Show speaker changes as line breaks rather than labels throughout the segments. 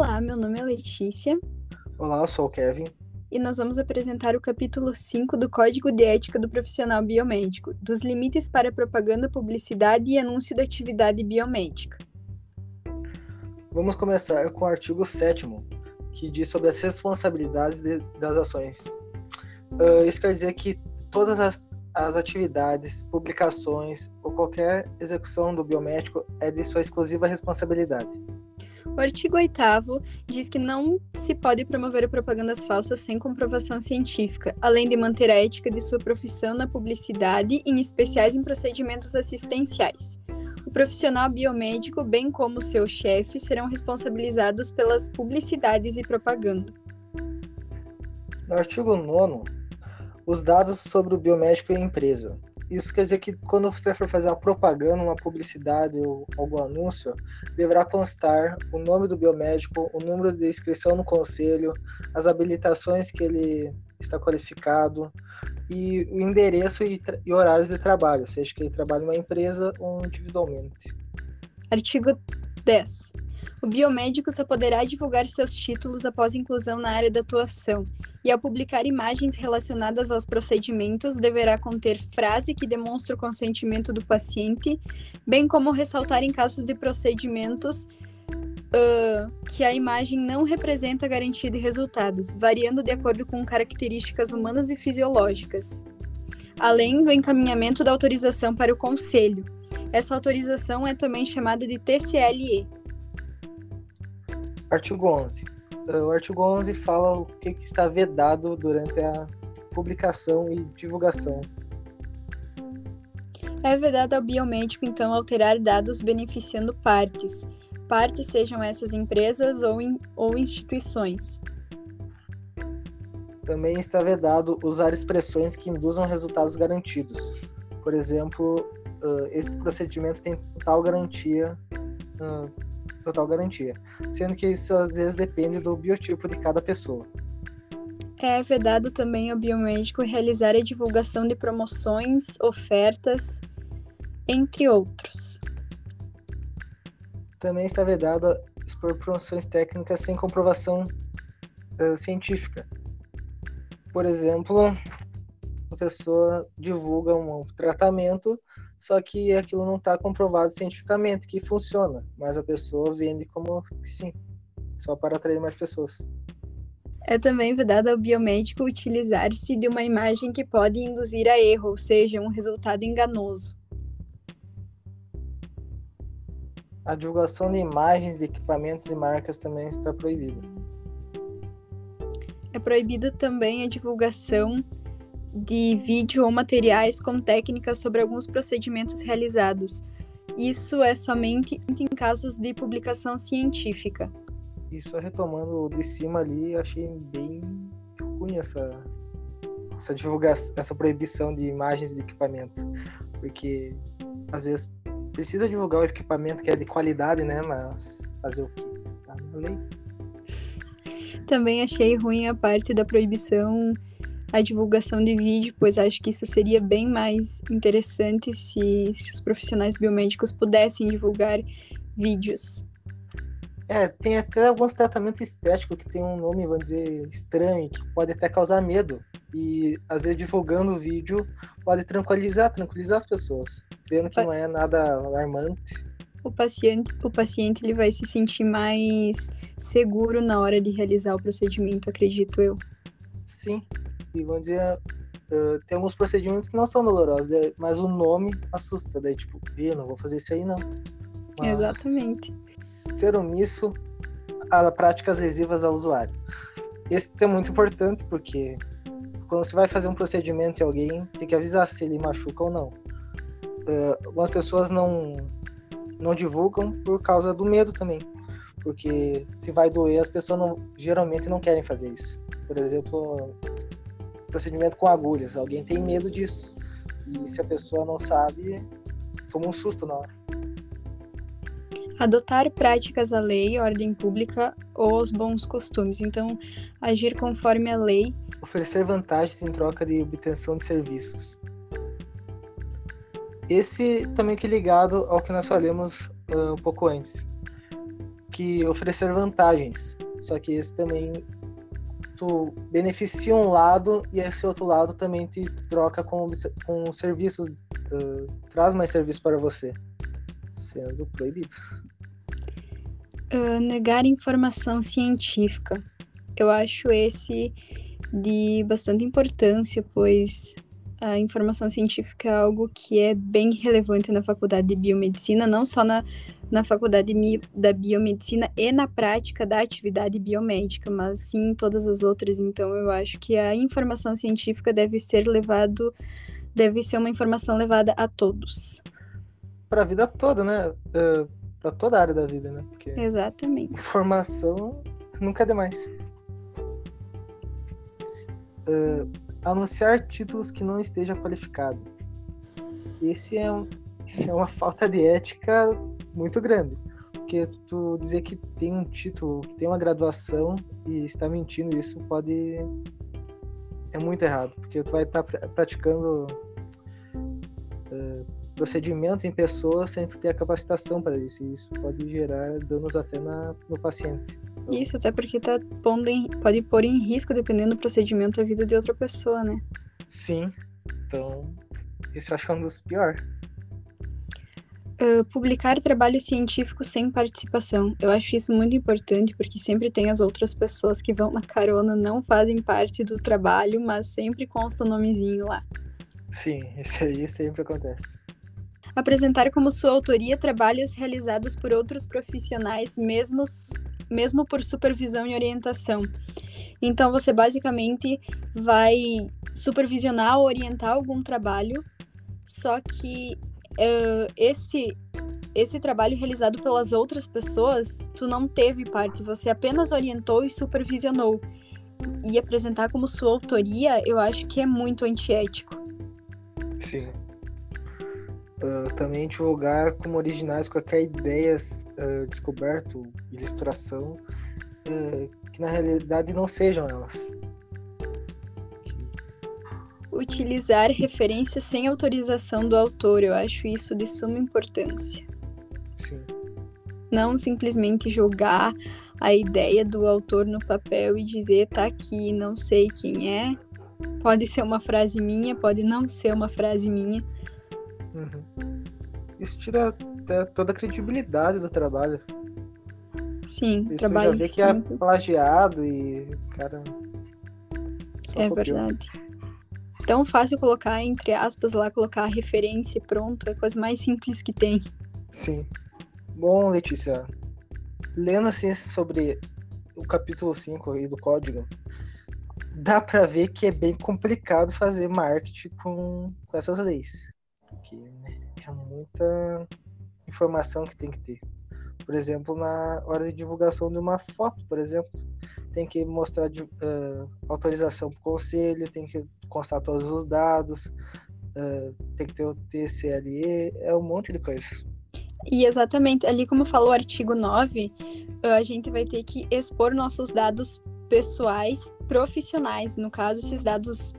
Olá, meu nome é Letícia.
Olá, eu sou o Kevin.
E nós vamos apresentar o capítulo 5 do Código de Ética do Profissional Biomédico, dos limites para propaganda, publicidade e anúncio da atividade biomédica.
Vamos começar com o artigo 7 que diz sobre as responsabilidades de, das ações. Uh, isso quer dizer que todas as, as atividades, publicações ou qualquer execução do biomédico é de sua exclusiva responsabilidade.
O artigo 8 diz que não se pode promover propagandas falsas sem comprovação científica, além de manter a ética de sua profissão na publicidade, em especiais em procedimentos assistenciais. O profissional biomédico, bem como seu chefe, serão responsabilizados pelas publicidades e propaganda.
No artigo 9, os dados sobre o biomédico e a empresa. Isso quer dizer que quando você for fazer uma propaganda, uma publicidade ou algum anúncio, deverá constar o nome do biomédico, o número de inscrição no conselho, as habilitações que ele está qualificado e o endereço e, e horários de trabalho, seja que ele trabalhe em uma empresa ou individualmente.
Artigo 10. O biomédico só poderá divulgar seus títulos após inclusão na área da atuação, e ao publicar imagens relacionadas aos procedimentos, deverá conter frase que demonstre o consentimento do paciente, bem como ressaltar em casos de procedimentos uh, que a imagem não representa garantia de resultados, variando de acordo com características humanas e fisiológicas. Além do encaminhamento da autorização para o conselho. Essa autorização é também chamada de TCLE,
Artigo 11. O artigo 11 fala o que, está vedado durante a publicação e divulgação.
É vedado ao biomédico, então, alterar dados beneficiando partes. Partes sejam essas empresas ou, in, ou instituições.
Também está vedado usar expressões que induzam resultados garantidos. Por exemplo, uh, esse procedimento tem tal garantia uh, total garantia, sendo que isso às vezes depende do biotipo de cada pessoa.
É vedado também ao biomédico realizar a divulgação de promoções, ofertas, entre outros.
Também está vedado expor promoções técnicas sem comprovação uh, científica. Por exemplo, a pessoa divulga um tratamento só que aquilo não está comprovado cientificamente que funciona, mas a pessoa vende como que sim, só para atrair mais pessoas.
É também vedado ao biomédico utilizar-se de uma imagem que pode induzir a erro, ou seja, um resultado enganoso.
A divulgação de imagens de equipamentos e marcas também está proibida.
É proibida também a divulgação de vídeo ou materiais com técnicas sobre alguns procedimentos realizados. Isso é somente em casos de publicação científica.
Isso retomando de cima ali, achei bem ruim essa, essa divulgação, essa proibição de imagens de equipamento, porque às vezes precisa divulgar o equipamento que é de qualidade, né? Mas fazer o quê? Tá na lei.
Também achei ruim a parte da proibição a divulgação de vídeo, pois acho que isso seria bem mais interessante se, se os profissionais biomédicos pudessem divulgar vídeos.
É, tem até alguns tratamentos estéticos que tem um nome, vamos dizer, estranho, que pode até causar medo. E às vezes divulgando o vídeo pode tranquilizar, tranquilizar as pessoas, vendo que não é nada alarmante.
O paciente, o paciente ele vai se sentir mais seguro na hora de realizar o procedimento, acredito eu.
Sim, e dizer, uh, tem alguns procedimentos que não são dolorosos, né? mas o nome assusta, daí tipo, eu não vou fazer isso aí não.
Mas Exatamente.
Ser omisso a práticas lesivas ao usuário. Esse é muito importante porque quando você vai fazer um procedimento em alguém, tem que avisar se ele machuca ou não. Uh, algumas pessoas não não divulgam por causa do medo também, porque se vai doer, as pessoas não, geralmente não querem fazer isso. Por exemplo, procedimento com agulhas. Alguém tem medo disso. E se a pessoa não sabe, toma um susto na hora.
Adotar práticas à lei, ordem pública ou os bons costumes. Então, agir conforme a lei.
Oferecer vantagens em troca de obtenção de serviços. Esse também que ligado ao que nós falamos uh, um pouco antes. que oferecer vantagens. Só que esse também tu beneficia um lado e esse outro lado também te troca com, com serviços, uh, traz mais serviço para você, sendo proibido.
Uh, negar informação científica. Eu acho esse de bastante importância, pois a informação científica é algo que é bem relevante na faculdade de biomedicina, não só na, na faculdade da biomedicina e na prática da atividade biomédica, mas sim em todas as outras. Então, eu acho que a informação científica deve ser levado, deve ser uma informação levada a todos.
Para a vida toda, né? Uh, Para toda a área da vida, né?
Porque Exatamente.
Informação nunca é demais. Uh, anunciar títulos que não esteja qualificado. Esse é, um, é uma falta de ética muito grande. Porque tu dizer que tem um título, que tem uma graduação e está mentindo, isso pode. É muito errado. Porque tu vai estar tá praticando uh, procedimentos em pessoas sem tu ter a capacitação para isso. E isso pode gerar danos até na, no paciente.
Isso, até porque tá pondo em, pode pôr em risco, dependendo do procedimento, a vida de outra pessoa, né?
Sim. Então, isso eu acho que é um dos piores.
Uh, publicar trabalho científico sem participação. Eu acho isso muito importante porque sempre tem as outras pessoas que vão na carona, não fazem parte do trabalho, mas sempre consta o nomezinho lá.
Sim, isso aí sempre acontece.
Apresentar como sua autoria trabalhos realizados por outros profissionais, mesmos mesmo por supervisão e orientação. Então, você basicamente vai supervisionar ou orientar algum trabalho, só que uh, esse esse trabalho realizado pelas outras pessoas, tu não teve parte, você apenas orientou e supervisionou. E apresentar como sua autoria, eu acho que é muito antiético.
Sim. Uh, também divulgar como originais qualquer ideia uh, descoberto, ilustração, uh, que na realidade não sejam elas.
Utilizar referências sem autorização do autor, eu acho isso de suma importância.
Sim.
Não simplesmente jogar a ideia do autor no papel e dizer tá aqui, não sei quem é. Pode ser uma frase minha, pode não ser uma frase minha.
Uhum. Isso tira até toda a credibilidade do trabalho.
Sim,
Isso
trabalho.
Já vê que é plagiado e, cara.
É copiou. verdade. Tão fácil colocar, entre aspas, lá, colocar a referência e pronto. É a coisa mais simples que tem.
Sim. Bom, Letícia, lendo assim sobre o capítulo 5 aí do código, dá para ver que é bem complicado fazer marketing com, com essas leis. Porque né, é muita informação que tem que ter. Por exemplo, na hora de divulgação de uma foto, por exemplo, tem que mostrar uh, autorização para o conselho, tem que constar todos os dados, uh, tem que ter o TCLE, é um monte de coisa.
E exatamente, ali como falou o artigo 9, a gente vai ter que expor nossos dados pessoais profissionais. No caso, esses dados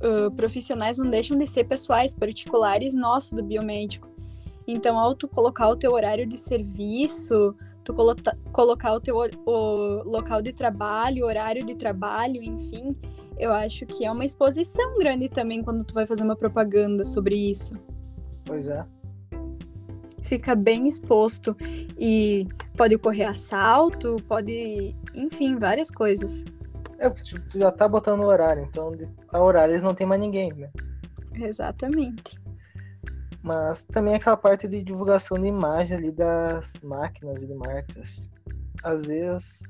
uh, profissionais não deixam de ser pessoais, particulares nossos do biomédico. Então, ao tu colocar o teu horário de serviço, tu colo colocar o teu o local de trabalho, horário de trabalho, enfim, eu acho que é uma exposição grande também quando tu vai fazer uma propaganda sobre isso.
Pois é.
Fica bem exposto e pode ocorrer assalto, pode, enfim, várias coisas.
É, porque tipo, tu já tá botando o horário, então a horário eles não tem mais ninguém, né?
Exatamente.
Mas também aquela parte de divulgação de imagem ali das máquinas e de marcas. Às vezes.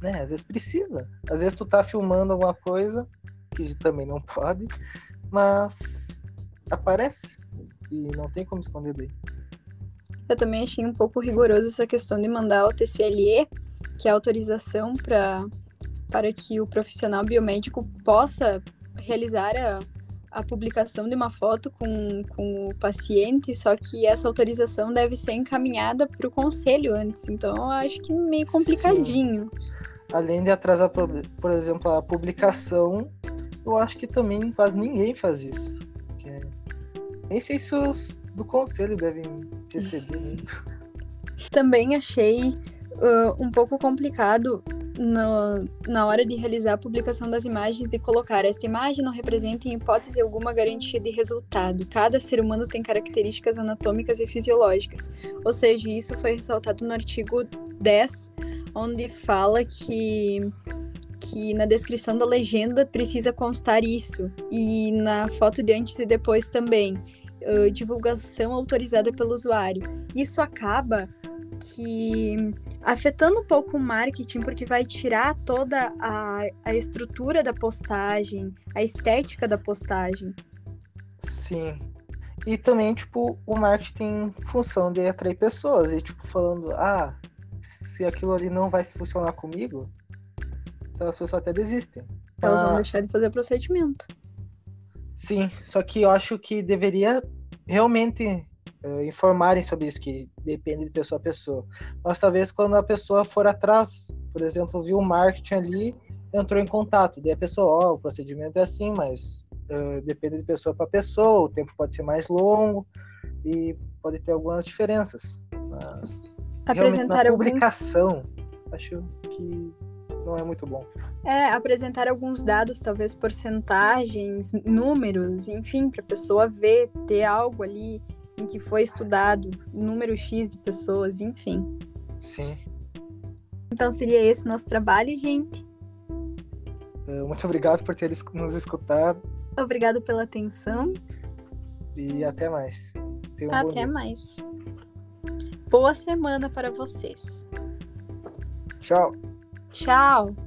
Né, às vezes precisa. Às vezes tu tá filmando alguma coisa, que também não pode, mas aparece. E não tem como esconder daí.
Eu também achei um pouco rigoroso essa questão de mandar o TCLE, que é a autorização para para que o profissional biomédico possa realizar a, a publicação de uma foto com, com o paciente, só que essa autorização deve ser encaminhada para o conselho antes. Então, eu acho que meio complicadinho.
Sim. Além de atrasar, por exemplo, a publicação, eu acho que também quase ninguém faz isso. Porque nem sei se os do conselho devem receber muito.
Também achei uh, um pouco complicado no, na hora de realizar a publicação das imagens e colocar esta imagem não representa em hipótese alguma garantia de resultado. Cada ser humano tem características anatômicas e fisiológicas. Ou seja, isso foi ressaltado no artigo 10, onde fala que que na descrição da legenda precisa constar isso e na foto de antes e depois também. Uh, divulgação autorizada pelo usuário. Isso acaba que afetando um pouco o marketing, porque vai tirar toda a, a estrutura da postagem, a estética da postagem.
Sim. E também, tipo, o marketing tem função de atrair pessoas. E, tipo, falando, ah, se aquilo ali não vai funcionar comigo, então as pessoas até desistem.
Elas ah, vão deixar de fazer o procedimento.
Sim, só que eu acho que deveria realmente uh, informarem sobre isso, que depende de pessoa a pessoa. Mas talvez quando a pessoa for atrás, por exemplo, viu o marketing ali, entrou em contato, daí a pessoa, ó, oh, o procedimento é assim, mas uh, depende de pessoa para pessoa, o tempo pode ser mais longo e pode ter algumas diferenças. Mas
apresentar
na publicação, acho que não é muito bom.
É, apresentar alguns dados, talvez porcentagens, números, enfim, para a pessoa ver, ter algo ali em que foi estudado número X de pessoas, enfim.
Sim.
Então seria esse nosso trabalho, gente.
É, muito obrigado por ter nos escutado.
Obrigado pela atenção.
E até mais.
Um até mais. Boa semana para vocês.
Tchau.
Tchau.